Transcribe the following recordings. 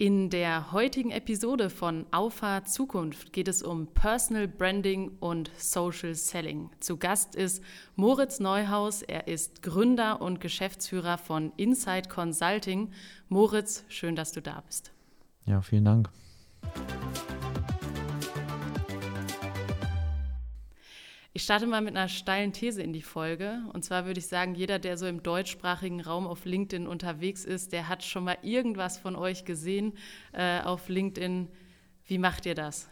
In der heutigen Episode von Aufa Zukunft geht es um Personal Branding und Social Selling. Zu Gast ist Moritz Neuhaus. Er ist Gründer und Geschäftsführer von Inside Consulting. Moritz, schön, dass du da bist. Ja, vielen Dank. Ich starte mal mit einer steilen These in die Folge. Und zwar würde ich sagen, jeder, der so im deutschsprachigen Raum auf LinkedIn unterwegs ist, der hat schon mal irgendwas von euch gesehen äh, auf LinkedIn. Wie macht ihr das?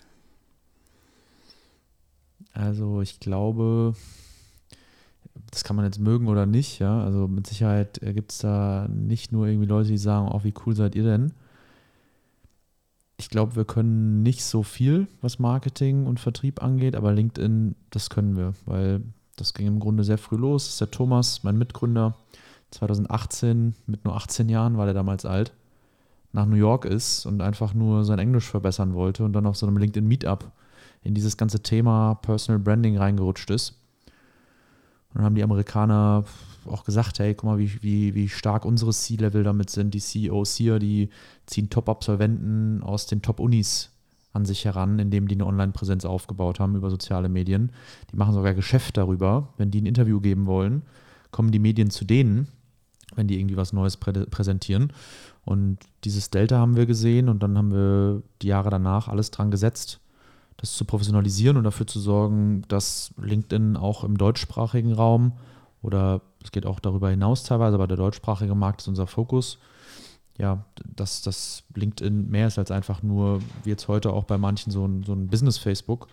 Also ich glaube, das kann man jetzt mögen oder nicht, ja. Also mit Sicherheit gibt es da nicht nur irgendwie Leute, die sagen, oh, wie cool seid ihr denn? Ich glaube, wir können nicht so viel, was Marketing und Vertrieb angeht, aber LinkedIn, das können wir, weil das ging im Grunde sehr früh los. Das ist der Thomas, mein Mitgründer, 2018, mit nur 18 Jahren war der damals alt, nach New York ist und einfach nur sein Englisch verbessern wollte und dann auf so einem LinkedIn-Meetup in dieses ganze Thema Personal Branding reingerutscht ist. Und dann haben die Amerikaner auch gesagt, hey, guck mal, wie, wie, wie stark unsere C-Level damit sind. Die CEOs hier, die ziehen Top-Absolventen aus den Top-Unis an sich heran, indem die eine Online-Präsenz aufgebaut haben über soziale Medien. Die machen sogar Geschäft darüber. Wenn die ein Interview geben wollen, kommen die Medien zu denen, wenn die irgendwie was Neues prä präsentieren. Und dieses Delta haben wir gesehen und dann haben wir die Jahre danach alles dran gesetzt, das zu professionalisieren und dafür zu sorgen, dass LinkedIn auch im deutschsprachigen Raum oder es geht auch darüber hinaus teilweise, aber der deutschsprachige Markt ist unser Fokus. Ja, dass das LinkedIn mehr ist als einfach nur, wie jetzt heute auch bei manchen, so ein, so ein Business-Facebook.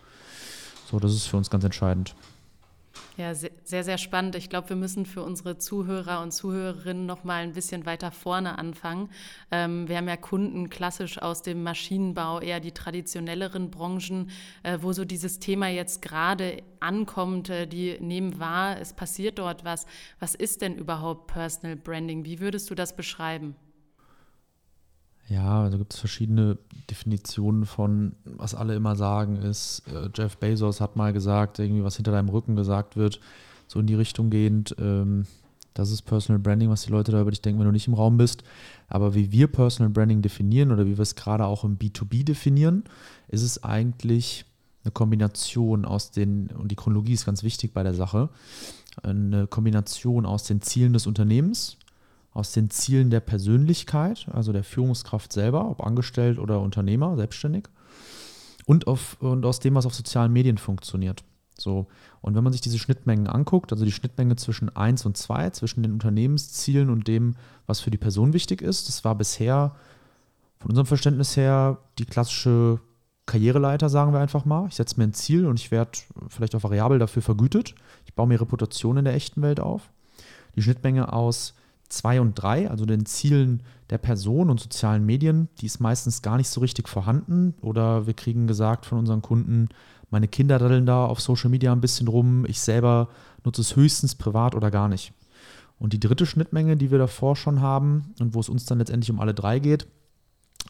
So, das ist für uns ganz entscheidend. Ja, sehr, sehr spannend. Ich glaube, wir müssen für unsere Zuhörer und Zuhörerinnen noch mal ein bisschen weiter vorne anfangen. Ähm, wir haben ja Kunden klassisch aus dem Maschinenbau, eher die traditionelleren Branchen, äh, wo so dieses Thema jetzt gerade ankommt. Äh, die nehmen wahr, es passiert dort was. Was ist denn überhaupt Personal Branding? Wie würdest du das beschreiben? Ja, also gibt es verschiedene Definitionen von, was alle immer sagen, ist, äh, Jeff Bezos hat mal gesagt, irgendwie was hinter deinem Rücken gesagt wird, so in die Richtung gehend. Ähm, das ist Personal Branding, was die Leute da über dich denken, wenn du nicht im Raum bist. Aber wie wir Personal Branding definieren oder wie wir es gerade auch im B2B definieren, ist es eigentlich eine Kombination aus den, und die Chronologie ist ganz wichtig bei der Sache, eine Kombination aus den Zielen des Unternehmens, aus den Zielen der Persönlichkeit, also der Führungskraft selber, ob angestellt oder Unternehmer, selbstständig, und, auf, und aus dem, was auf sozialen Medien funktioniert. So, und wenn man sich diese Schnittmengen anguckt, also die Schnittmenge zwischen 1 und 2, zwischen den Unternehmenszielen und dem, was für die Person wichtig ist, das war bisher von unserem Verständnis her die klassische Karriereleiter, sagen wir einfach mal. Ich setze mir ein Ziel und ich werde vielleicht auch variabel dafür vergütet. Ich baue mir Reputation in der echten Welt auf. Die Schnittmenge aus 2 und 3, also den Zielen der Person und sozialen Medien, die ist meistens gar nicht so richtig vorhanden. Oder wir kriegen gesagt von unseren Kunden, meine Kinder daddeln da auf Social Media ein bisschen rum, ich selber nutze es höchstens privat oder gar nicht. Und die dritte Schnittmenge, die wir davor schon haben und wo es uns dann letztendlich um alle drei geht,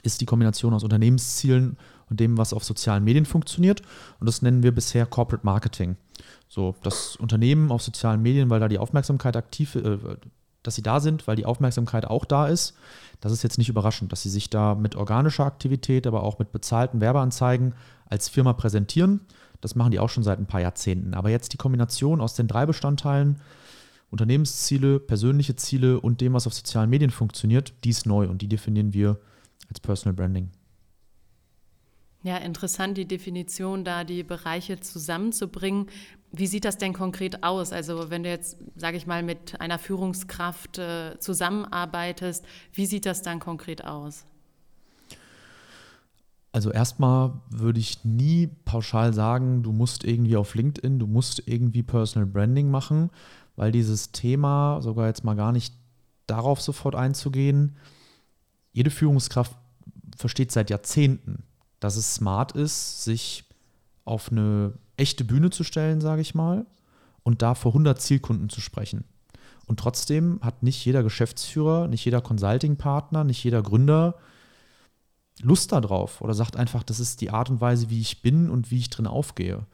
ist die Kombination aus Unternehmenszielen und dem, was auf sozialen Medien funktioniert. Und das nennen wir bisher Corporate Marketing. So, das Unternehmen auf sozialen Medien, weil da die Aufmerksamkeit aktiv, äh, dass sie da sind, weil die Aufmerksamkeit auch da ist. Das ist jetzt nicht überraschend, dass sie sich da mit organischer Aktivität, aber auch mit bezahlten Werbeanzeigen als Firma präsentieren. Das machen die auch schon seit ein paar Jahrzehnten. Aber jetzt die Kombination aus den drei Bestandteilen, Unternehmensziele, persönliche Ziele und dem, was auf sozialen Medien funktioniert, die ist neu und die definieren wir als Personal Branding. Ja, interessant, die Definition, da die Bereiche zusammenzubringen. Wie sieht das denn konkret aus? Also wenn du jetzt, sage ich mal, mit einer Führungskraft äh, zusammenarbeitest, wie sieht das dann konkret aus? Also erstmal würde ich nie pauschal sagen, du musst irgendwie auf LinkedIn, du musst irgendwie Personal Branding machen, weil dieses Thema, sogar jetzt mal gar nicht darauf sofort einzugehen, jede Führungskraft versteht seit Jahrzehnten, dass es smart ist, sich auf eine echte Bühne zu stellen, sage ich mal, und da vor 100 Zielkunden zu sprechen. Und trotzdem hat nicht jeder Geschäftsführer, nicht jeder Consulting-Partner, nicht jeder Gründer Lust darauf oder sagt einfach, das ist die Art und Weise, wie ich bin und wie ich drin aufgehe.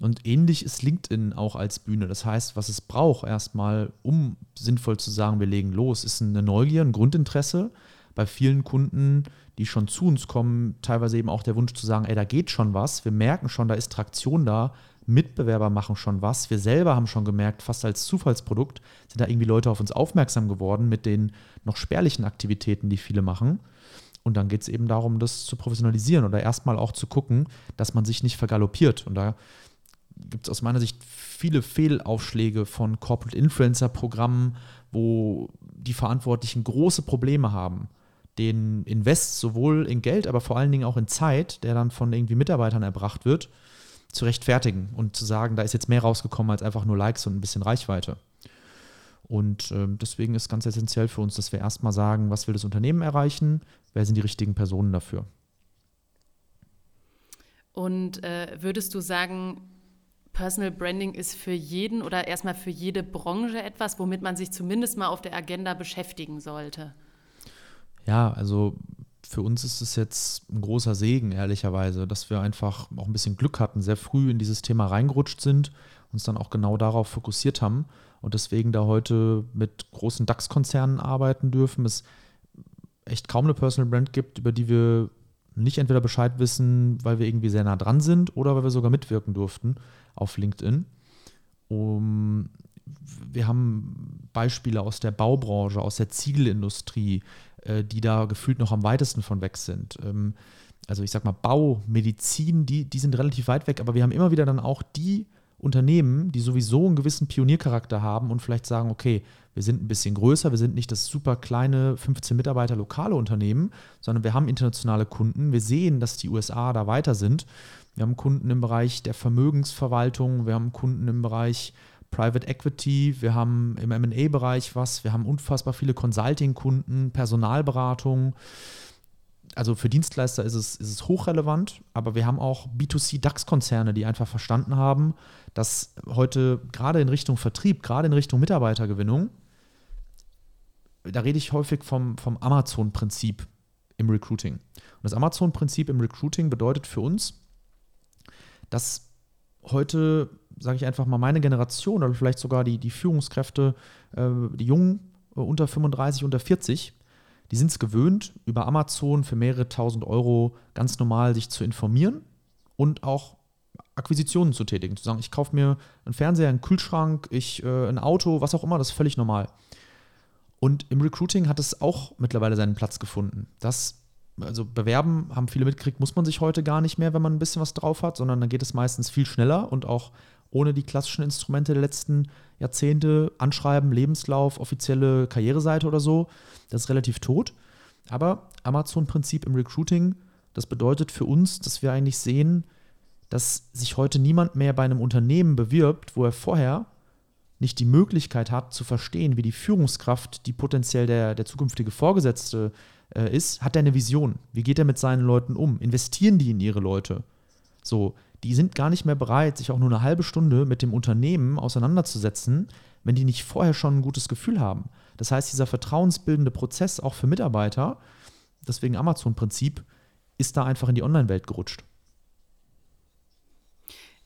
Und ähnlich ist LinkedIn auch als Bühne. Das heißt, was es braucht erstmal, um sinnvoll zu sagen, wir legen los, ist eine Neugier, ein Grundinteresse, bei vielen Kunden, die schon zu uns kommen, teilweise eben auch der Wunsch zu sagen, ey, da geht schon was, wir merken schon, da ist Traktion da, Mitbewerber machen schon was, wir selber haben schon gemerkt, fast als Zufallsprodukt sind da irgendwie Leute auf uns aufmerksam geworden mit den noch spärlichen Aktivitäten, die viele machen. Und dann geht es eben darum, das zu professionalisieren oder erstmal auch zu gucken, dass man sich nicht vergaloppiert. Und da gibt es aus meiner Sicht viele Fehlaufschläge von Corporate Influencer-Programmen, wo die Verantwortlichen große Probleme haben, den Invest sowohl in Geld, aber vor allen Dingen auch in Zeit, der dann von irgendwie Mitarbeitern erbracht wird, zu rechtfertigen und zu sagen, da ist jetzt mehr rausgekommen als einfach nur Likes und ein bisschen Reichweite. Und äh, deswegen ist ganz essentiell für uns, dass wir erstmal sagen, was will das Unternehmen erreichen, wer sind die richtigen Personen dafür. Und äh, würdest du sagen, Personal Branding ist für jeden oder erstmal für jede Branche etwas, womit man sich zumindest mal auf der Agenda beschäftigen sollte? Ja, also für uns ist es jetzt ein großer Segen, ehrlicherweise, dass wir einfach auch ein bisschen Glück hatten, sehr früh in dieses Thema reingerutscht sind, uns dann auch genau darauf fokussiert haben und deswegen da heute mit großen DAX-Konzernen arbeiten dürfen. Es echt kaum eine Personal Brand gibt, über die wir nicht entweder Bescheid wissen, weil wir irgendwie sehr nah dran sind oder weil wir sogar mitwirken durften auf LinkedIn. Um, wir haben Beispiele aus der Baubranche, aus der Ziegelindustrie, die da gefühlt noch am weitesten von weg sind. Ähm, also ich sag mal, Bau, Medizin, die, die sind relativ weit weg, aber wir haben immer wieder dann auch die Unternehmen, die sowieso einen gewissen Pioniercharakter haben und vielleicht sagen, okay, wir sind ein bisschen größer, wir sind nicht das super kleine 15 Mitarbeiter lokale Unternehmen, sondern wir haben internationale Kunden. Wir sehen, dass die USA da weiter sind. Wir haben Kunden im Bereich der Vermögensverwaltung, wir haben Kunden im Bereich Private Equity, wir haben im MA-Bereich was, wir haben unfassbar viele Consulting-Kunden, Personalberatung. Also für Dienstleister ist es, ist es hochrelevant, aber wir haben auch B2C-DAX-Konzerne, die einfach verstanden haben, dass heute gerade in Richtung Vertrieb, gerade in Richtung Mitarbeitergewinnung, da rede ich häufig vom, vom Amazon-Prinzip im Recruiting. Und das Amazon-Prinzip im Recruiting bedeutet für uns, dass heute, sage ich einfach mal, meine Generation oder vielleicht sogar die, die Führungskräfte, äh, die Jungen äh, unter 35, unter 40, die sind es gewöhnt, über Amazon für mehrere tausend Euro ganz normal sich zu informieren und auch Akquisitionen zu tätigen. Zu sagen, ich kaufe mir einen Fernseher, einen Kühlschrank, ich, äh, ein Auto, was auch immer, das ist völlig normal. Und im Recruiting hat es auch mittlerweile seinen Platz gefunden. Das, also bewerben, haben viele mitgekriegt, muss man sich heute gar nicht mehr, wenn man ein bisschen was drauf hat, sondern dann geht es meistens viel schneller und auch ohne die klassischen Instrumente der letzten Jahrzehnte, Anschreiben, Lebenslauf, offizielle Karriereseite oder so, das ist relativ tot. Aber Amazon-Prinzip im Recruiting, das bedeutet für uns, dass wir eigentlich sehen, dass sich heute niemand mehr bei einem Unternehmen bewirbt, wo er vorher nicht die Möglichkeit hat zu verstehen, wie die Führungskraft, die potenziell der, der zukünftige Vorgesetzte äh, ist, hat er eine Vision. Wie geht er mit seinen Leuten um? Investieren die in ihre Leute? So, die sind gar nicht mehr bereit, sich auch nur eine halbe Stunde mit dem Unternehmen auseinanderzusetzen, wenn die nicht vorher schon ein gutes Gefühl haben. Das heißt, dieser vertrauensbildende Prozess auch für Mitarbeiter, deswegen Amazon-Prinzip, ist da einfach in die Online-Welt gerutscht.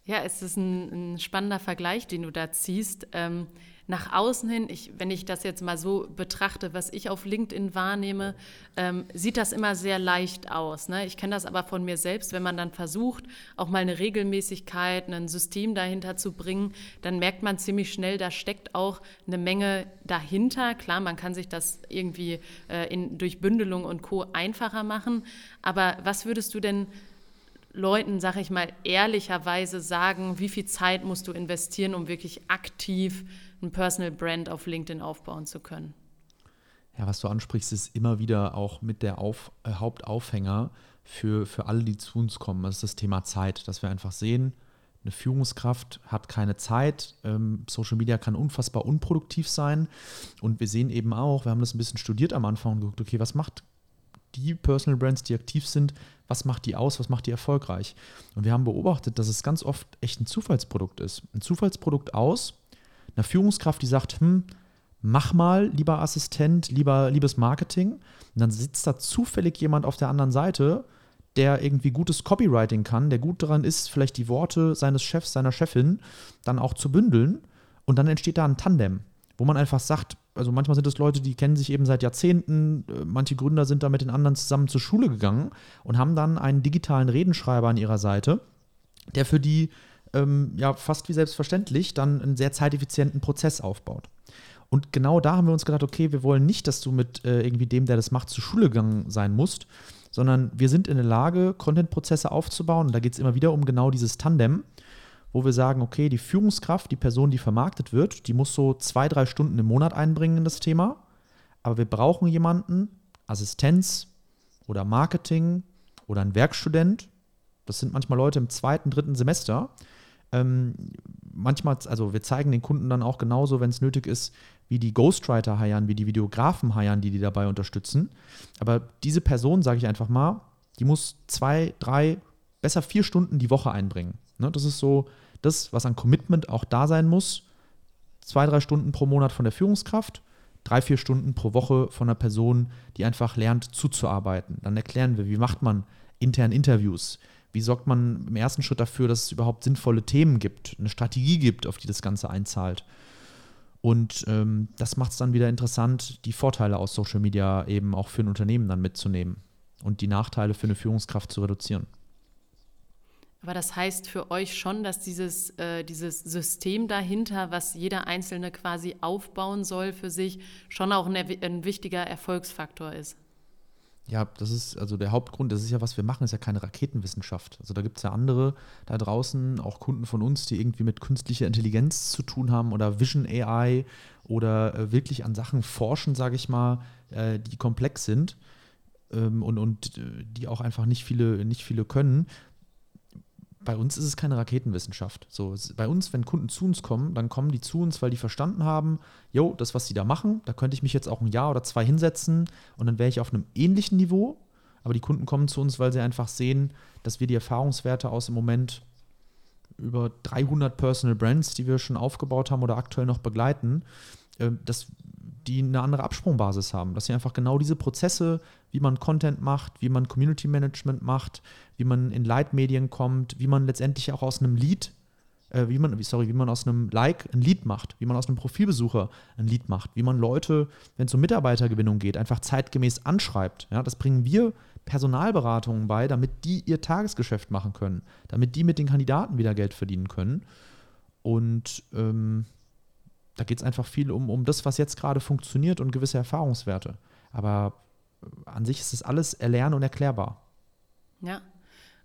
Ja, es ist ein, ein, spannender Vergleich, den du da ziehst. Ähm, nach außen hin, ich, wenn ich das jetzt mal so betrachte, was ich auf LinkedIn wahrnehme, ähm, sieht das immer sehr leicht aus. Ne? Ich kenne das aber von mir selbst, wenn man dann versucht, auch mal eine Regelmäßigkeit, ein System dahinter zu bringen, dann merkt man ziemlich schnell, da steckt auch eine Menge dahinter. Klar, man kann sich das irgendwie äh, in, durch Bündelung und Co. einfacher machen. Aber was würdest du denn Leuten, sag ich mal, ehrlicherweise sagen, wie viel Zeit musst du investieren, um wirklich aktiv ein Personal Brand auf LinkedIn aufbauen zu können? Ja, was du ansprichst, ist immer wieder auch mit der auf, äh, Hauptaufhänger für, für alle, die zu uns kommen. Das ist das Thema Zeit, dass wir einfach sehen, eine Führungskraft hat keine Zeit. Ähm, Social Media kann unfassbar unproduktiv sein. Und wir sehen eben auch, wir haben das ein bisschen studiert am Anfang und geguckt, okay, was macht die Personal Brands, die aktiv sind, was macht die aus, was macht die erfolgreich? Und wir haben beobachtet, dass es ganz oft echt ein Zufallsprodukt ist. Ein Zufallsprodukt aus einer Führungskraft, die sagt, hm, mach mal, lieber Assistent, lieber, liebes Marketing. Und dann sitzt da zufällig jemand auf der anderen Seite, der irgendwie gutes Copywriting kann, der gut daran ist, vielleicht die Worte seines Chefs, seiner Chefin dann auch zu bündeln. Und dann entsteht da ein Tandem, wo man einfach sagt, also manchmal sind es Leute, die kennen sich eben seit Jahrzehnten, äh, manche Gründer sind da mit den anderen zusammen zur Schule gegangen und haben dann einen digitalen Redenschreiber an ihrer Seite, der für die ähm, ja fast wie selbstverständlich dann einen sehr zeiteffizienten Prozess aufbaut. Und genau da haben wir uns gedacht, okay, wir wollen nicht, dass du mit äh, irgendwie dem, der das macht, zur Schule gegangen sein musst, sondern wir sind in der Lage, Content-Prozesse aufzubauen. Und da geht es immer wieder um genau dieses Tandem, wo wir sagen, okay, die Führungskraft, die Person, die vermarktet wird, die muss so zwei, drei Stunden im Monat einbringen in das Thema. Aber wir brauchen jemanden, Assistenz oder Marketing oder ein Werkstudent. Das sind manchmal Leute im zweiten, dritten Semester, ähm, manchmal, also wir zeigen den Kunden dann auch genauso, wenn es nötig ist, wie die Ghostwriter heiern, wie die Videografen heiern, die die dabei unterstützen. Aber diese Person, sage ich einfach mal, die muss zwei, drei, besser vier Stunden die Woche einbringen. Ne? Das ist so das, was an Commitment auch da sein muss. Zwei, drei Stunden pro Monat von der Führungskraft, drei, vier Stunden pro Woche von einer Person, die einfach lernt zuzuarbeiten. Dann erklären wir, wie macht man intern Interviews, wie sorgt man im ersten Schritt dafür, dass es überhaupt sinnvolle Themen gibt, eine Strategie gibt, auf die das Ganze einzahlt? Und ähm, das macht es dann wieder interessant, die Vorteile aus Social Media eben auch für ein Unternehmen dann mitzunehmen und die Nachteile für eine Führungskraft zu reduzieren. Aber das heißt für euch schon, dass dieses, äh, dieses System dahinter, was jeder Einzelne quasi aufbauen soll für sich, schon auch ein, ein wichtiger Erfolgsfaktor ist. Ja, das ist also der Hauptgrund, das ist ja, was wir machen, ist ja keine Raketenwissenschaft. Also da gibt es ja andere da draußen, auch Kunden von uns, die irgendwie mit künstlicher Intelligenz zu tun haben oder Vision AI oder äh, wirklich an Sachen forschen, sage ich mal, äh, die komplex sind ähm, und, und äh, die auch einfach nicht viele, nicht viele können bei uns ist es keine Raketenwissenschaft. So, bei uns, wenn Kunden zu uns kommen, dann kommen die zu uns, weil die verstanden haben, jo, das, was sie da machen, da könnte ich mich jetzt auch ein Jahr oder zwei hinsetzen und dann wäre ich auf einem ähnlichen Niveau. Aber die Kunden kommen zu uns, weil sie einfach sehen, dass wir die Erfahrungswerte aus im Moment über 300 Personal Brands, die wir schon aufgebaut haben oder aktuell noch begleiten, äh, dass die eine andere Absprungbasis haben, dass sie einfach genau diese Prozesse, wie man Content macht, wie man Community Management macht, wie man in Leitmedien kommt, wie man letztendlich auch aus einem Lead, äh, wie man, sorry, wie man aus einem Like ein Lead macht, wie man aus einem Profilbesucher ein Lead macht, wie man Leute, wenn es um Mitarbeitergewinnung geht, einfach zeitgemäß anschreibt. Ja, das bringen wir Personalberatungen bei, damit die ihr Tagesgeschäft machen können, damit die mit den Kandidaten wieder Geld verdienen können. Und ähm, da geht es einfach viel um, um das, was jetzt gerade funktioniert und gewisse Erfahrungswerte. Aber äh, an sich ist es alles erlernen und erklärbar. Ja,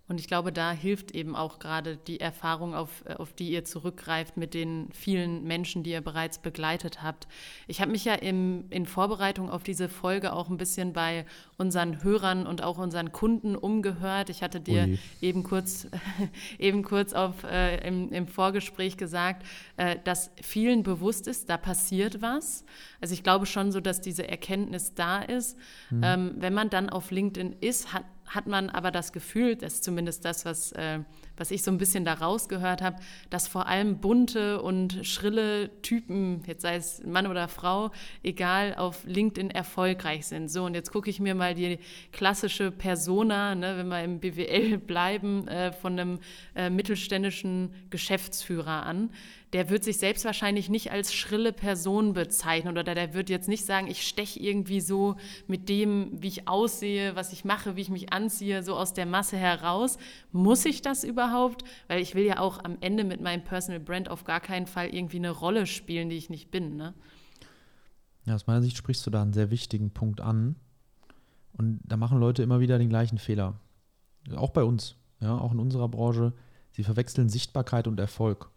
und ich glaube, da hilft eben auch gerade die Erfahrung, auf, auf die ihr zurückgreift mit den vielen Menschen, die ihr bereits begleitet habt. Ich habe mich ja im, in Vorbereitung auf diese Folge auch ein bisschen bei unseren Hörern und auch unseren Kunden umgehört. Ich hatte dir Ui. eben kurz, eben kurz auf, äh, im, im, Vorgespräch gesagt, äh, dass vielen bewusst ist, da passiert was. Also ich glaube schon so, dass diese Erkenntnis da ist. Mhm. Ähm, wenn man dann auf LinkedIn ist, hat hat man aber das Gefühl, das ist zumindest das, was, äh, was ich so ein bisschen da rausgehört habe, dass vor allem bunte und schrille Typen, jetzt sei es Mann oder Frau, egal, auf LinkedIn erfolgreich sind. So, und jetzt gucke ich mir mal die klassische Persona, ne, wenn wir im BWL bleiben, äh, von einem äh, mittelständischen Geschäftsführer an der wird sich selbst wahrscheinlich nicht als schrille Person bezeichnen oder der wird jetzt nicht sagen, ich steche irgendwie so mit dem, wie ich aussehe, was ich mache, wie ich mich anziehe, so aus der Masse heraus. Muss ich das überhaupt? Weil ich will ja auch am Ende mit meinem Personal Brand auf gar keinen Fall irgendwie eine Rolle spielen, die ich nicht bin. Ne? Ja, aus meiner Sicht sprichst du da einen sehr wichtigen Punkt an. Und da machen Leute immer wieder den gleichen Fehler. Auch bei uns, ja, auch in unserer Branche. Sie verwechseln Sichtbarkeit und Erfolg.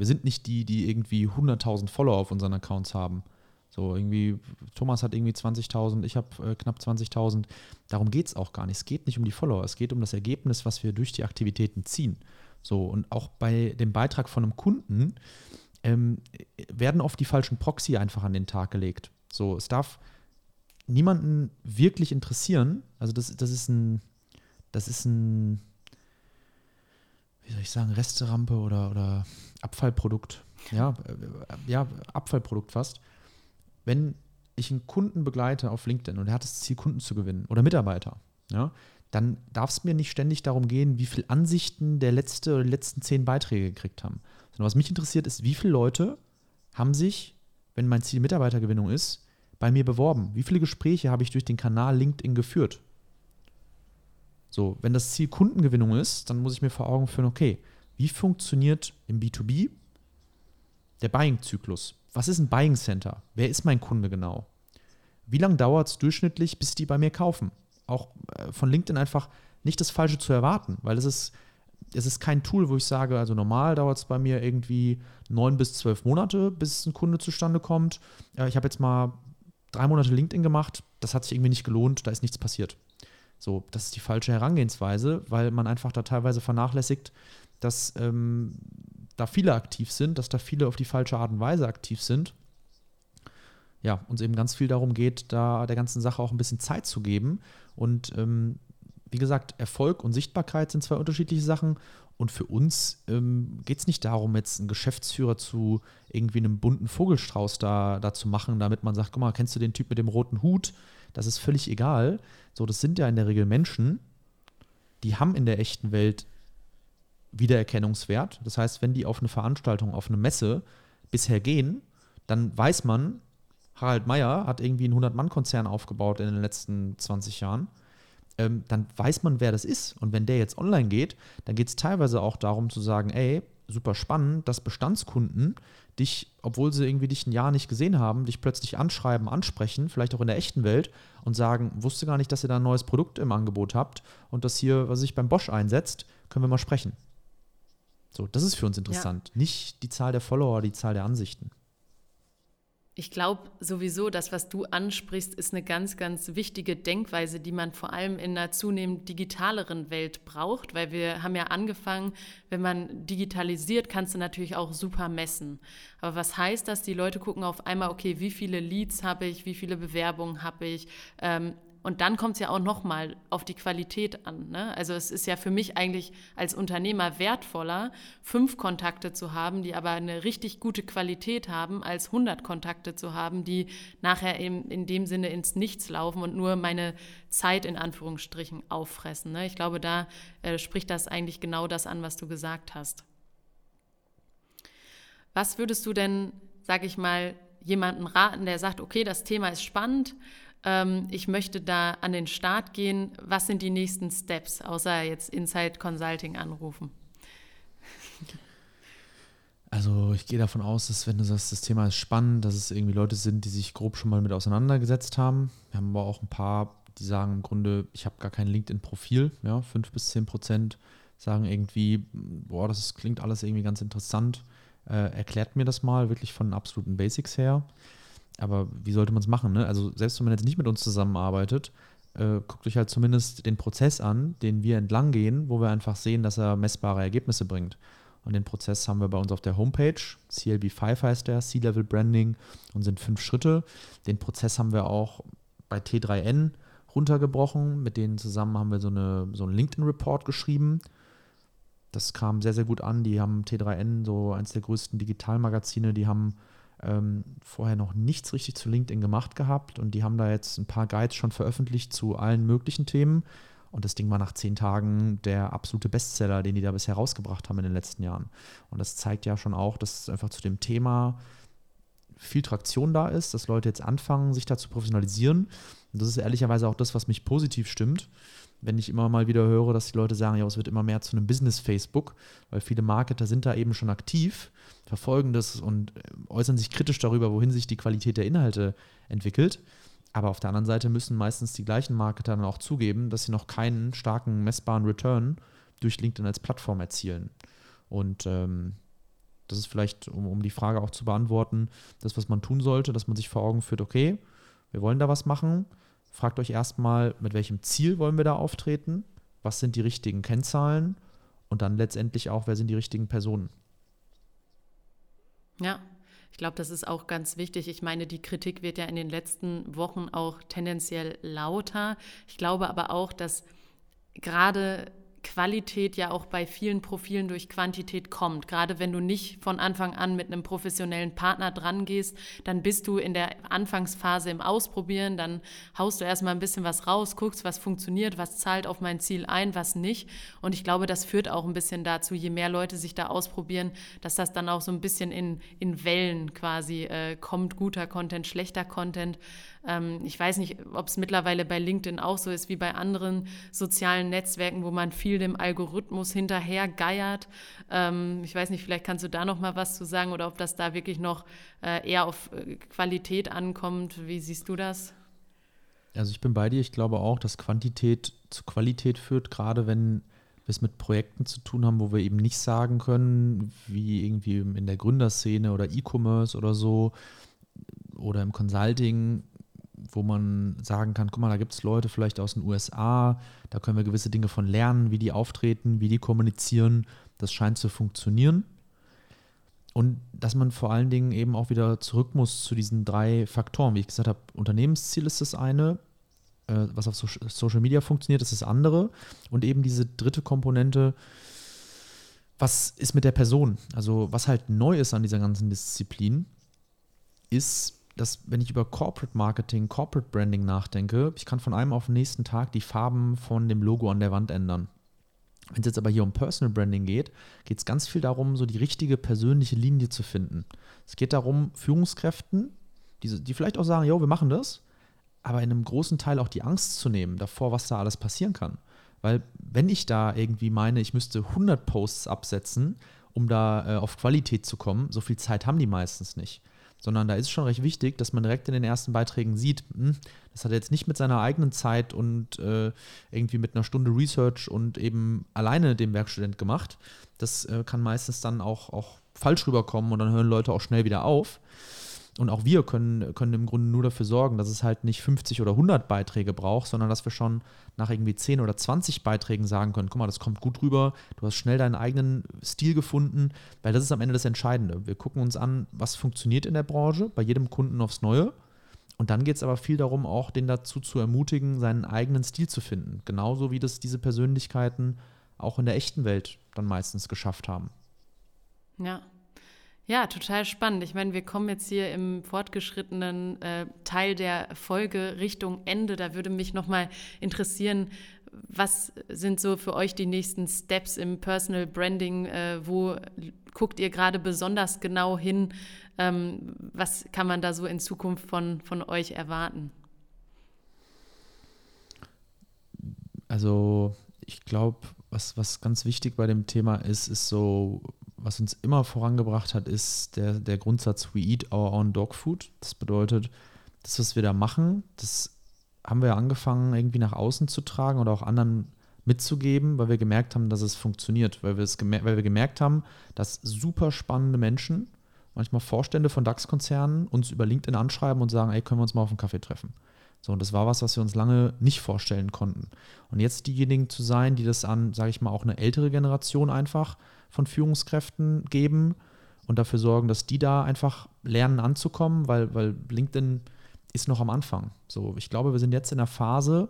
Wir sind nicht die, die irgendwie 100.000 Follower auf unseren Accounts haben. So irgendwie, Thomas hat irgendwie 20.000, ich habe äh, knapp 20.000. Darum geht es auch gar nicht. Es geht nicht um die Follower, es geht um das Ergebnis, was wir durch die Aktivitäten ziehen. So, und auch bei dem Beitrag von einem Kunden ähm, werden oft die falschen Proxy einfach an den Tag gelegt. So, es darf niemanden wirklich interessieren. Also, das, das ist ein, das ist ein, wie soll ich sagen, Resterampe oder, oder Abfallprodukt. Ja, äh, ja, Abfallprodukt fast. Wenn ich einen Kunden begleite auf LinkedIn und er hat das Ziel, Kunden zu gewinnen oder Mitarbeiter, ja, dann darf es mir nicht ständig darum gehen, wie viele Ansichten der letzte oder die letzten zehn Beiträge gekriegt haben. Sondern was mich interessiert, ist, wie viele Leute haben sich, wenn mein Ziel Mitarbeitergewinnung ist, bei mir beworben? Wie viele Gespräche habe ich durch den Kanal LinkedIn geführt? So, wenn das Ziel Kundengewinnung ist, dann muss ich mir vor Augen führen, okay, wie funktioniert im B2B der Buying-Zyklus? Was ist ein Buying Center? Wer ist mein Kunde genau? Wie lange dauert es durchschnittlich, bis die bei mir kaufen? Auch äh, von LinkedIn einfach nicht das Falsche zu erwarten, weil es ist, es ist kein Tool, wo ich sage, also normal dauert es bei mir irgendwie neun bis zwölf Monate, bis ein Kunde zustande kommt. Ich habe jetzt mal drei Monate LinkedIn gemacht, das hat sich irgendwie nicht gelohnt, da ist nichts passiert. So, das ist die falsche Herangehensweise, weil man einfach da teilweise vernachlässigt, dass ähm, da viele aktiv sind, dass da viele auf die falsche Art und Weise aktiv sind. Ja, uns eben ganz viel darum geht, da der ganzen Sache auch ein bisschen Zeit zu geben. Und ähm, wie gesagt, Erfolg und Sichtbarkeit sind zwei unterschiedliche Sachen. Und für uns ähm, geht es nicht darum, jetzt einen Geschäftsführer zu irgendwie einem bunten Vogelstrauß da, da zu machen, damit man sagt, guck mal, kennst du den Typ mit dem roten Hut? Das ist völlig egal. So, das sind ja in der Regel Menschen, die haben in der echten Welt Wiedererkennungswert. Das heißt, wenn die auf eine Veranstaltung, auf eine Messe bisher gehen, dann weiß man, Harald Meyer hat irgendwie einen 100-Mann-Konzern aufgebaut in den letzten 20 Jahren ähm, dann weiß man, wer das ist. Und wenn der jetzt online geht, dann geht es teilweise auch darum zu sagen, ey, super spannend, dass Bestandskunden dich, obwohl sie irgendwie dich ein Jahr nicht gesehen haben, dich plötzlich anschreiben, ansprechen, vielleicht auch in der echten Welt und sagen, wusste gar nicht, dass ihr da ein neues Produkt im Angebot habt und das hier, was sich beim Bosch einsetzt, können wir mal sprechen. So, das ist für uns interessant. Ja. Nicht die Zahl der Follower, die Zahl der Ansichten. Ich glaube sowieso, das, was du ansprichst, ist eine ganz, ganz wichtige Denkweise, die man vor allem in einer zunehmend digitaleren Welt braucht, weil wir haben ja angefangen, wenn man digitalisiert, kannst du natürlich auch super messen. Aber was heißt das? Die Leute gucken auf einmal, okay, wie viele Leads habe ich, wie viele Bewerbungen habe ich, ähm, und dann kommt es ja auch nochmal auf die Qualität an. Ne? Also es ist ja für mich eigentlich als Unternehmer wertvoller, fünf Kontakte zu haben, die aber eine richtig gute Qualität haben, als 100 Kontakte zu haben, die nachher in, in dem Sinne ins Nichts laufen und nur meine Zeit in Anführungsstrichen auffressen. Ne? Ich glaube, da äh, spricht das eigentlich genau das an, was du gesagt hast. Was würdest du denn, sag ich mal, jemanden raten, der sagt, okay, das Thema ist spannend, ähm, ich möchte da an den Start gehen. Was sind die nächsten Steps, außer jetzt Inside Consulting anrufen? Also ich gehe davon aus, dass wenn du sagst, das Thema ist spannend, dass es irgendwie Leute sind, die sich grob schon mal mit auseinandergesetzt haben. Wir haben aber auch ein paar, die sagen im Grunde, ich habe gar kein LinkedIn-Profil. Ja, fünf bis zehn Prozent sagen irgendwie, boah, das klingt alles irgendwie ganz interessant. Äh, erklärt mir das mal wirklich von absoluten Basics her. Aber wie sollte man es machen? Ne? Also selbst wenn man jetzt nicht mit uns zusammenarbeitet, äh, guckt euch halt zumindest den Prozess an, den wir entlang gehen, wo wir einfach sehen, dass er messbare Ergebnisse bringt. Und den Prozess haben wir bei uns auf der Homepage. CLB5 heißt der, C-Level Branding und sind fünf Schritte. Den Prozess haben wir auch bei T3N runtergebrochen. Mit denen zusammen haben wir so, eine, so einen LinkedIn-Report geschrieben. Das kam sehr, sehr gut an. Die haben T3N, so eins der größten Digitalmagazine, die haben ähm, vorher noch nichts richtig zu LinkedIn gemacht gehabt und die haben da jetzt ein paar Guides schon veröffentlicht zu allen möglichen Themen. Und das Ding war nach zehn Tagen der absolute Bestseller, den die da bisher rausgebracht haben in den letzten Jahren. Und das zeigt ja schon auch, dass einfach zu dem Thema viel Traktion da ist, dass Leute jetzt anfangen, sich da zu professionalisieren. Und das ist ehrlicherweise auch das, was mich positiv stimmt, wenn ich immer mal wieder höre, dass die Leute sagen, ja, es wird immer mehr zu einem Business-Facebook, weil viele Marketer sind da eben schon aktiv verfolgen das und äh, äußern sich kritisch darüber, wohin sich die Qualität der Inhalte entwickelt. Aber auf der anderen Seite müssen meistens die gleichen Marketer dann auch zugeben, dass sie noch keinen starken, messbaren Return durch LinkedIn als Plattform erzielen. Und ähm, das ist vielleicht, um, um die Frage auch zu beantworten, das, was man tun sollte, dass man sich vor Augen führt, okay, wir wollen da was machen. Fragt euch erstmal, mit welchem Ziel wollen wir da auftreten? Was sind die richtigen Kennzahlen? Und dann letztendlich auch, wer sind die richtigen Personen? Ja, ich glaube, das ist auch ganz wichtig. Ich meine, die Kritik wird ja in den letzten Wochen auch tendenziell lauter. Ich glaube aber auch, dass gerade Qualität ja auch bei vielen Profilen durch Quantität kommt. Gerade wenn du nicht von Anfang an mit einem professionellen Partner dran gehst, dann bist du in der Anfangsphase im Ausprobieren, dann haust du erstmal ein bisschen was raus, guckst, was funktioniert, was zahlt auf mein Ziel ein, was nicht. Und ich glaube, das führt auch ein bisschen dazu, je mehr Leute sich da ausprobieren, dass das dann auch so ein bisschen in, in Wellen quasi äh, kommt, guter Content, schlechter Content. Ähm, ich weiß nicht, ob es mittlerweile bei LinkedIn auch so ist wie bei anderen sozialen Netzwerken, wo man viel dem Algorithmus hinterher geiert. Ähm, ich weiß nicht, vielleicht kannst du da noch mal was zu sagen oder ob das da wirklich noch äh, eher auf äh, Qualität ankommt. Wie siehst du das? Also ich bin bei dir. Ich glaube auch, dass Quantität zu Qualität führt, gerade wenn wir es mit Projekten zu tun haben, wo wir eben nicht sagen können, wie irgendwie in der Gründerszene oder E-Commerce oder so oder im Consulting, wo man sagen kann, guck mal, da gibt es Leute vielleicht aus den USA, da können wir gewisse Dinge von lernen, wie die auftreten, wie die kommunizieren. Das scheint zu funktionieren. Und dass man vor allen Dingen eben auch wieder zurück muss zu diesen drei Faktoren. Wie ich gesagt habe, Unternehmensziel ist das eine, äh, was auf Social Media funktioniert, ist das andere. Und eben diese dritte Komponente, was ist mit der Person? Also was halt neu ist an dieser ganzen Disziplin, ist dass, wenn ich über Corporate Marketing, Corporate Branding nachdenke, ich kann von einem auf den nächsten Tag die Farben von dem Logo an der Wand ändern. Wenn es jetzt aber hier um Personal Branding geht, geht es ganz viel darum, so die richtige persönliche Linie zu finden. Es geht darum, Führungskräften, die, die vielleicht auch sagen, jo, wir machen das, aber in einem großen Teil auch die Angst zu nehmen davor, was da alles passieren kann. Weil wenn ich da irgendwie meine, ich müsste 100 Posts absetzen, um da äh, auf Qualität zu kommen, so viel Zeit haben die meistens nicht sondern da ist schon recht wichtig, dass man direkt in den ersten Beiträgen sieht, hm, das hat er jetzt nicht mit seiner eigenen Zeit und äh, irgendwie mit einer Stunde Research und eben alleine dem Werkstudent gemacht. Das äh, kann meistens dann auch, auch falsch rüberkommen und dann hören Leute auch schnell wieder auf. Und auch wir können, können im Grunde nur dafür sorgen, dass es halt nicht 50 oder 100 Beiträge braucht, sondern dass wir schon nach irgendwie 10 oder 20 Beiträgen sagen können, guck mal, das kommt gut rüber, du hast schnell deinen eigenen Stil gefunden, weil das ist am Ende das Entscheidende. Wir gucken uns an, was funktioniert in der Branche, bei jedem Kunden aufs Neue. Und dann geht es aber viel darum, auch den dazu zu ermutigen, seinen eigenen Stil zu finden. Genauso wie das diese Persönlichkeiten auch in der echten Welt dann meistens geschafft haben. Ja, ja, total spannend. Ich meine, wir kommen jetzt hier im fortgeschrittenen äh, Teil der Folge Richtung Ende. Da würde mich nochmal interessieren, was sind so für euch die nächsten Steps im Personal Branding? Äh, wo guckt ihr gerade besonders genau hin? Ähm, was kann man da so in Zukunft von, von euch erwarten? Also ich glaube, was, was ganz wichtig bei dem Thema ist, ist so was uns immer vorangebracht hat, ist der, der Grundsatz We eat our own dog food. Das bedeutet, das, was wir da machen, das haben wir angefangen, irgendwie nach außen zu tragen oder auch anderen mitzugeben, weil wir gemerkt haben, dass es funktioniert, weil wir, es weil wir gemerkt haben, dass super spannende Menschen, manchmal Vorstände von DAX-Konzernen, uns über LinkedIn anschreiben und sagen, ey, können wir uns mal auf einen Kaffee treffen. So, und das war was, was wir uns lange nicht vorstellen konnten. Und jetzt diejenigen zu sein, die das an, sage ich mal, auch eine ältere Generation einfach von Führungskräften geben und dafür sorgen, dass die da einfach lernen anzukommen, weil, weil LinkedIn ist noch am Anfang. So, ich glaube, wir sind jetzt in der Phase,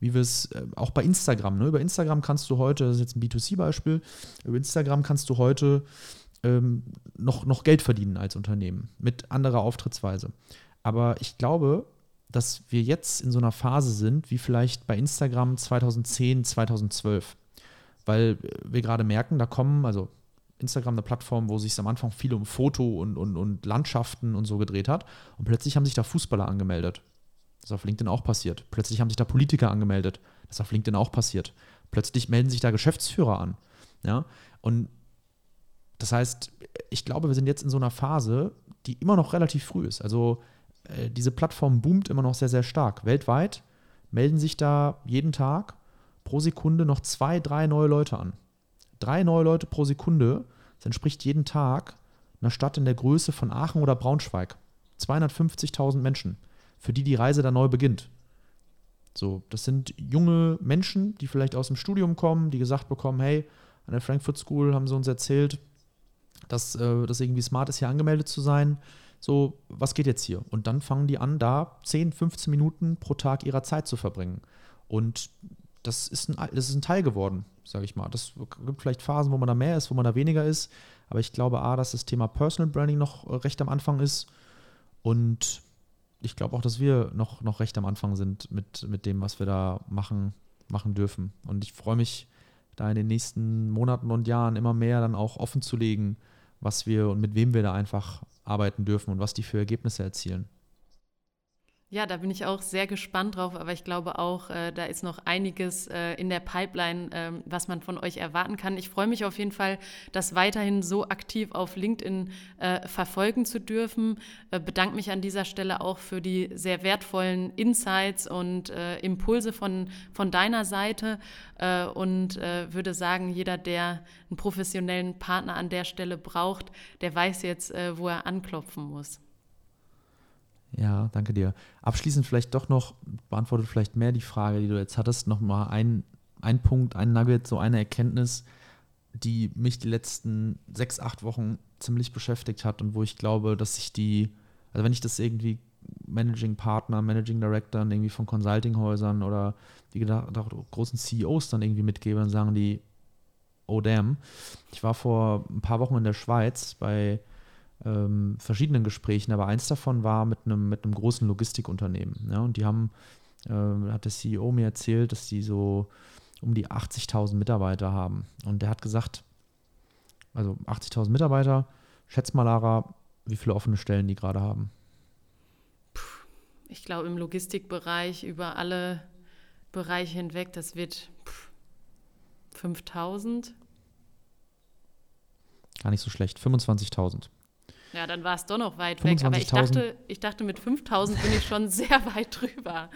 wie wir es äh, auch bei Instagram, ne? über Instagram kannst du heute, das ist jetzt ein B2C-Beispiel, über Instagram kannst du heute ähm, noch, noch Geld verdienen als Unternehmen mit anderer Auftrittsweise. Aber ich glaube, dass wir jetzt in so einer Phase sind, wie vielleicht bei Instagram 2010, 2012 weil wir gerade merken, da kommen, also Instagram eine Plattform, wo sich am Anfang viel um Foto und, und, und Landschaften und so gedreht hat. Und plötzlich haben sich da Fußballer angemeldet. Das ist auf LinkedIn auch passiert. Plötzlich haben sich da Politiker angemeldet. Das ist auf LinkedIn auch passiert. Plötzlich melden sich da Geschäftsführer an. Ja? Und das heißt, ich glaube, wir sind jetzt in so einer Phase, die immer noch relativ früh ist. Also äh, diese Plattform boomt immer noch sehr, sehr stark. Weltweit melden sich da jeden Tag pro Sekunde noch zwei, drei neue Leute an. Drei neue Leute pro Sekunde, das entspricht jeden Tag einer Stadt in der Größe von Aachen oder Braunschweig. 250.000 Menschen, für die die Reise dann neu beginnt. So, das sind junge Menschen, die vielleicht aus dem Studium kommen, die gesagt bekommen, hey, an der Frankfurt School haben sie uns erzählt, dass äh, das irgendwie smart ist, hier angemeldet zu sein. So, was geht jetzt hier? Und dann fangen die an, da 10, 15 Minuten pro Tag ihrer Zeit zu verbringen. Und das ist ein, das ist ein Teil geworden, sage ich mal. Das gibt vielleicht Phasen, wo man da mehr ist, wo man da weniger ist. Aber ich glaube, A, dass das Thema Personal Branding noch äh, recht am Anfang ist. Und ich glaube auch, dass wir noch, noch recht am Anfang sind mit, mit dem, was wir da machen, machen dürfen. Und ich freue mich, da in den nächsten Monaten und Jahren immer mehr dann auch offen zu legen, was wir und mit wem wir da einfach arbeiten dürfen und was die für Ergebnisse erzielen. Ja, da bin ich auch sehr gespannt drauf, aber ich glaube auch, äh, da ist noch einiges äh, in der Pipeline, äh, was man von euch erwarten kann. Ich freue mich auf jeden Fall, das weiterhin so aktiv auf LinkedIn äh, verfolgen zu dürfen. Äh, bedanke mich an dieser Stelle auch für die sehr wertvollen Insights und äh, Impulse von, von deiner Seite und würde sagen, jeder, der einen professionellen Partner an der Stelle braucht, der weiß jetzt, wo er anklopfen muss. Ja, danke dir. Abschließend vielleicht doch noch, beantwortet vielleicht mehr die Frage, die du jetzt hattest, nochmal ein, ein Punkt, ein Nugget, so eine Erkenntnis, die mich die letzten sechs, acht Wochen ziemlich beschäftigt hat und wo ich glaube, dass ich die, also wenn ich das irgendwie Managing Partner, Managing Director irgendwie von Consulting-Häusern oder wie gesagt auch großen CEOs dann irgendwie mitgebe, dann sagen die, oh damn. Ich war vor ein paar Wochen in der Schweiz bei ähm, verschiedenen Gesprächen, aber eins davon war mit einem, mit einem großen Logistikunternehmen. Ja, und die haben, äh, hat der CEO mir erzählt, dass die so um die 80.000 Mitarbeiter haben. Und der hat gesagt, also 80.000 Mitarbeiter, schätz mal, Lara, wie viele offene Stellen die gerade haben. Ich glaube, im Logistikbereich über alle Bereiche hinweg, das wird 5000. Gar nicht so schlecht, 25.000. Ja, dann war es doch noch weit weg. Aber ich dachte, ich dachte, mit 5000 bin ich schon sehr weit drüber.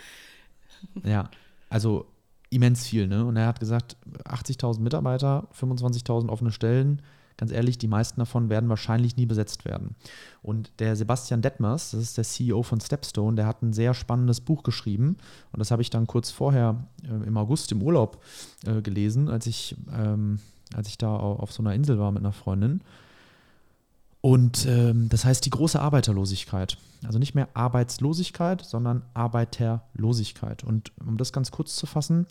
Ja, also immens viel. Ne? Und er hat gesagt, 80.000 Mitarbeiter, 25.000 offene Stellen. Ganz ehrlich, die meisten davon werden wahrscheinlich nie besetzt werden. Und der Sebastian Detmers, das ist der CEO von Stepstone, der hat ein sehr spannendes Buch geschrieben. Und das habe ich dann kurz vorher äh, im August im Urlaub äh, gelesen, als ich, ähm, als ich da auf so einer Insel war mit einer Freundin. Und ähm, das heißt die große Arbeiterlosigkeit. Also nicht mehr Arbeitslosigkeit, sondern Arbeiterlosigkeit. Und um das ganz kurz zu fassen,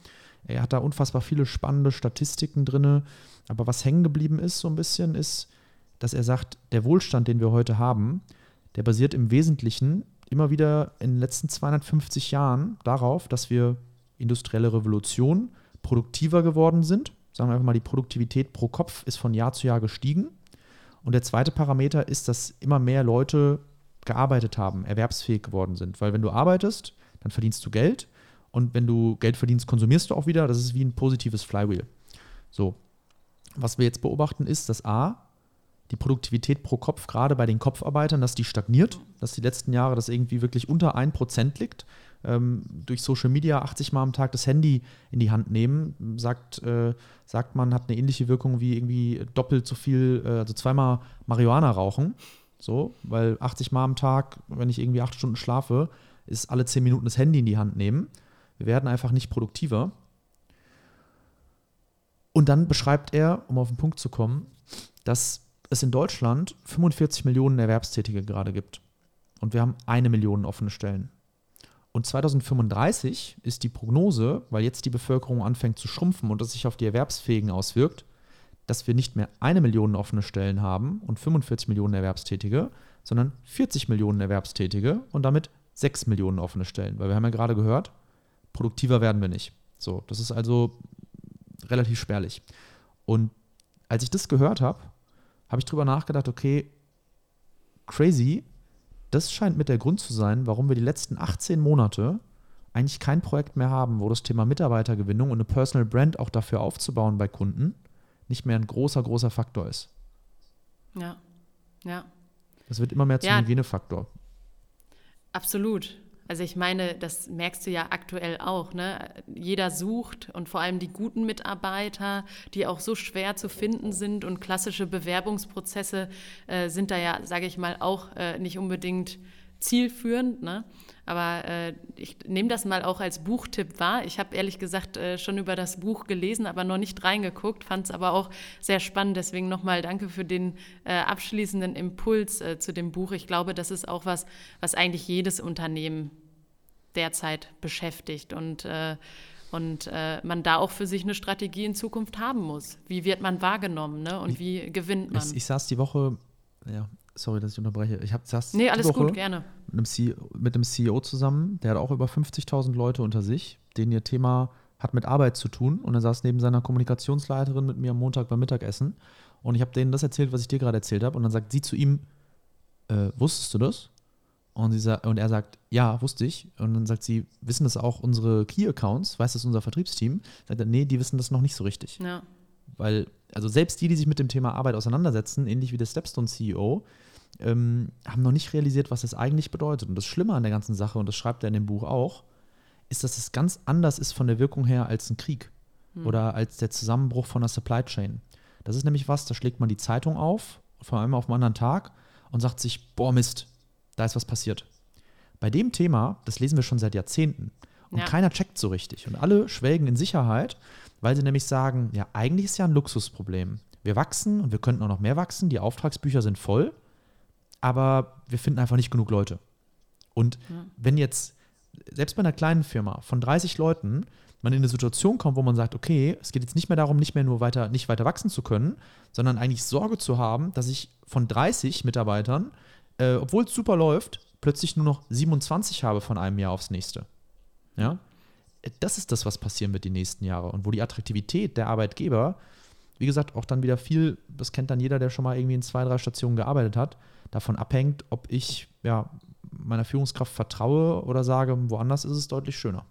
er hat da unfassbar viele spannende Statistiken drin. Aber was hängen geblieben ist so ein bisschen, ist, dass er sagt, der Wohlstand, den wir heute haben, der basiert im Wesentlichen immer wieder in den letzten 250 Jahren darauf, dass wir industrielle Revolution produktiver geworden sind. Sagen wir einfach mal, die Produktivität pro Kopf ist von Jahr zu Jahr gestiegen. Und der zweite Parameter ist, dass immer mehr Leute gearbeitet haben, erwerbsfähig geworden sind. Weil wenn du arbeitest, dann verdienst du Geld. Und wenn du Geld verdienst, konsumierst du auch wieder. Das ist wie ein positives Flywheel. So. Was wir jetzt beobachten, ist, dass A, die Produktivität pro Kopf, gerade bei den Kopfarbeitern, dass die stagniert, dass die letzten Jahre das irgendwie wirklich unter 1% liegt ähm, durch Social Media 80 Mal am Tag das Handy in die Hand nehmen, sagt, äh, sagt man, hat eine ähnliche Wirkung wie irgendwie doppelt so viel, äh, also zweimal Marihuana rauchen. So, weil 80 Mal am Tag, wenn ich irgendwie acht Stunden schlafe, ist alle 10 Minuten das Handy in die Hand nehmen. Wir werden einfach nicht produktiver. Und dann beschreibt er, um auf den Punkt zu kommen, dass es in Deutschland 45 Millionen Erwerbstätige gerade gibt. Und wir haben eine Million offene Stellen. Und 2035 ist die Prognose, weil jetzt die Bevölkerung anfängt zu schrumpfen und das sich auf die Erwerbsfähigen auswirkt, dass wir nicht mehr eine Million offene Stellen haben und 45 Millionen Erwerbstätige, sondern 40 Millionen Erwerbstätige und damit 6 Millionen offene Stellen. Weil wir haben ja gerade gehört, produktiver werden wir nicht. So, das ist also relativ spärlich. Und als ich das gehört habe, habe ich drüber nachgedacht, okay, crazy, das scheint mit der Grund zu sein, warum wir die letzten 18 Monate eigentlich kein Projekt mehr haben, wo das Thema Mitarbeitergewinnung und eine Personal Brand auch dafür aufzubauen bei Kunden nicht mehr ein großer, großer Faktor ist. Ja, ja. Das wird immer mehr zum ja, Hygienefaktor. Absolut. Also ich meine, das merkst du ja aktuell auch. Ne? Jeder sucht und vor allem die guten Mitarbeiter, die auch so schwer zu finden sind und klassische Bewerbungsprozesse äh, sind da ja, sage ich mal, auch äh, nicht unbedingt zielführend. Ne? Aber äh, ich nehme das mal auch als Buchtipp wahr. Ich habe ehrlich gesagt äh, schon über das Buch gelesen, aber noch nicht reingeguckt, fand es aber auch sehr spannend. Deswegen nochmal danke für den äh, abschließenden Impuls äh, zu dem Buch. Ich glaube, das ist auch was, was eigentlich jedes Unternehmen derzeit beschäftigt und äh, Und äh, man da auch für sich eine Strategie in Zukunft haben muss. Wie wird man wahrgenommen ne? und ich, wie gewinnt man? Ich, ich, saß die Woche, ja, sorry, dass ich unterbreche. Ich hab, saß nee, alles gut, gerne. Mit einem, CEO, mit einem CEO zusammen, der hat auch über 50.000 Leute unter sich, denen ihr Thema hat mit Arbeit zu tun. Und er saß neben seiner Kommunikationsleiterin mit mir am Montag beim Mittagessen. Und ich habe denen das erzählt, was ich dir gerade erzählt habe. Und dann sagt sie zu ihm, äh, wusstest du das? Und, sie und er sagt, ja, wusste ich. Und dann sagt sie, wissen das auch unsere Key-Accounts? Weiß das unser Vertriebsteam? Sagt er, nee, die wissen das noch nicht so richtig. Ja. Weil, also selbst die, die sich mit dem Thema Arbeit auseinandersetzen, ähnlich wie der Stepstone-CEO, ähm, haben noch nicht realisiert, was das eigentlich bedeutet. Und das Schlimme an der ganzen Sache, und das schreibt er in dem Buch auch, ist, dass es ganz anders ist von der Wirkung her als ein Krieg hm. oder als der Zusammenbruch von der Supply Chain. Das ist nämlich was, da schlägt man die Zeitung auf, vor allem auf einem anderen Tag, und sagt sich, boah Mist, da ist was passiert. Bei dem Thema, das lesen wir schon seit Jahrzehnten. Und ja. keiner checkt so richtig. Und alle schwelgen in Sicherheit, weil sie nämlich sagen, ja, eigentlich ist ja ein Luxusproblem. Wir wachsen und wir könnten auch noch mehr wachsen. Die Auftragsbücher sind voll, aber wir finden einfach nicht genug Leute. Und ja. wenn jetzt, selbst bei einer kleinen Firma von 30 Leuten, man in eine Situation kommt, wo man sagt, okay, es geht jetzt nicht mehr darum, nicht mehr nur weiter, nicht weiter wachsen zu können, sondern eigentlich Sorge zu haben, dass ich von 30 Mitarbeitern äh, obwohl es super läuft, plötzlich nur noch 27 habe von einem Jahr aufs nächste. Ja? Das ist das, was passieren wird die nächsten Jahre und wo die Attraktivität der Arbeitgeber, wie gesagt, auch dann wieder viel, das kennt dann jeder, der schon mal irgendwie in zwei, drei Stationen gearbeitet hat, davon abhängt, ob ich ja, meiner Führungskraft vertraue oder sage, woanders ist es deutlich schöner.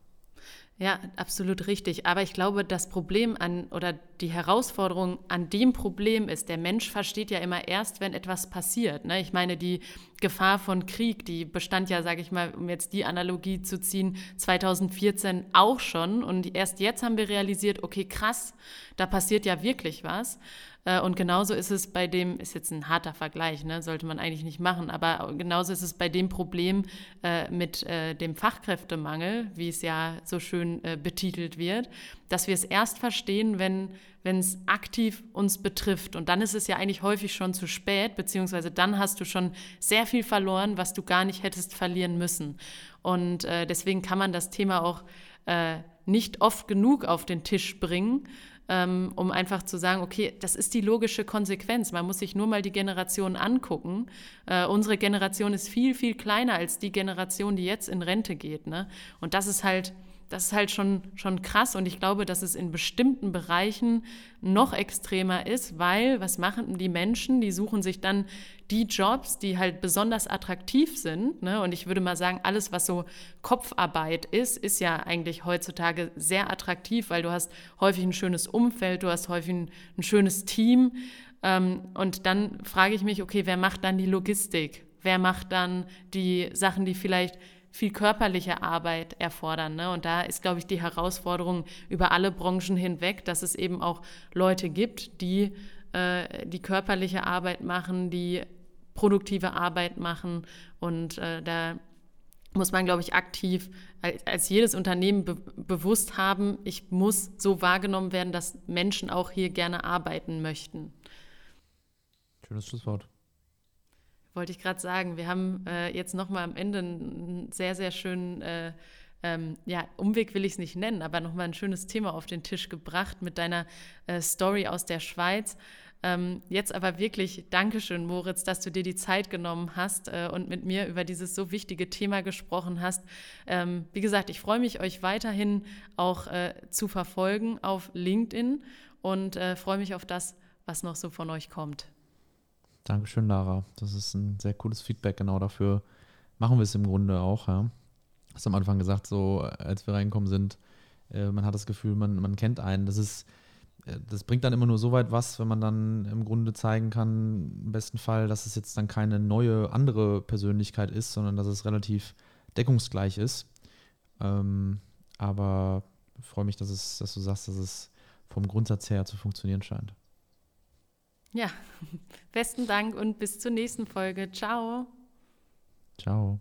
Ja, absolut richtig. Aber ich glaube, das Problem an oder die Herausforderung an dem Problem ist, der Mensch versteht ja immer erst, wenn etwas passiert. Ne? Ich meine, die Gefahr von Krieg, die bestand ja, sage ich mal, um jetzt die Analogie zu ziehen, 2014 auch schon. Und erst jetzt haben wir realisiert, okay, krass, da passiert ja wirklich was. Äh, und genauso ist es bei dem, ist jetzt ein harter Vergleich, ne? sollte man eigentlich nicht machen, aber genauso ist es bei dem Problem äh, mit äh, dem Fachkräftemangel, wie es ja so schön äh, betitelt wird, dass wir es erst verstehen, wenn wenn es aktiv uns betrifft. Und dann ist es ja eigentlich häufig schon zu spät, beziehungsweise dann hast du schon sehr viel verloren, was du gar nicht hättest verlieren müssen. Und äh, deswegen kann man das Thema auch äh, nicht oft genug auf den Tisch bringen, ähm, um einfach zu sagen, okay, das ist die logische Konsequenz. Man muss sich nur mal die Generation angucken. Äh, unsere Generation ist viel, viel kleiner als die Generation, die jetzt in Rente geht. Ne? Und das ist halt das ist halt schon, schon krass und ich glaube, dass es in bestimmten Bereichen noch extremer ist, weil was machen die Menschen? Die suchen sich dann die Jobs, die halt besonders attraktiv sind. Ne? Und ich würde mal sagen, alles, was so Kopfarbeit ist, ist ja eigentlich heutzutage sehr attraktiv, weil du hast häufig ein schönes Umfeld, du hast häufig ein, ein schönes Team. Ähm, und dann frage ich mich, okay, wer macht dann die Logistik? Wer macht dann die Sachen, die vielleicht viel körperliche Arbeit erfordern. Ne? Und da ist, glaube ich, die Herausforderung über alle Branchen hinweg, dass es eben auch Leute gibt, die äh, die körperliche Arbeit machen, die produktive Arbeit machen. Und äh, da muss man, glaube ich, aktiv als, als jedes Unternehmen be bewusst haben, ich muss so wahrgenommen werden, dass Menschen auch hier gerne arbeiten möchten. Schönes Schlusswort. Wollte ich gerade sagen, wir haben äh, jetzt nochmal am Ende einen sehr, sehr schönen, äh, ähm, ja, Umweg will ich es nicht nennen, aber nochmal ein schönes Thema auf den Tisch gebracht mit deiner äh, Story aus der Schweiz. Ähm, jetzt aber wirklich Dankeschön, Moritz, dass du dir die Zeit genommen hast äh, und mit mir über dieses so wichtige Thema gesprochen hast. Ähm, wie gesagt, ich freue mich, euch weiterhin auch äh, zu verfolgen auf LinkedIn und äh, freue mich auf das, was noch so von euch kommt. Dankeschön, Lara. Das ist ein sehr cooles Feedback. Genau dafür machen wir es im Grunde auch. Ja. Hast am Anfang gesagt, so als wir reinkommen sind, äh, man hat das Gefühl, man, man kennt einen. Das ist, äh, das bringt dann immer nur so weit was, wenn man dann im Grunde zeigen kann, im besten Fall, dass es jetzt dann keine neue, andere Persönlichkeit ist, sondern dass es relativ deckungsgleich ist. Ähm, aber freue mich, dass, es, dass du sagst, dass es vom Grundsatz her zu funktionieren scheint. Ja, besten Dank und bis zur nächsten Folge. Ciao. Ciao.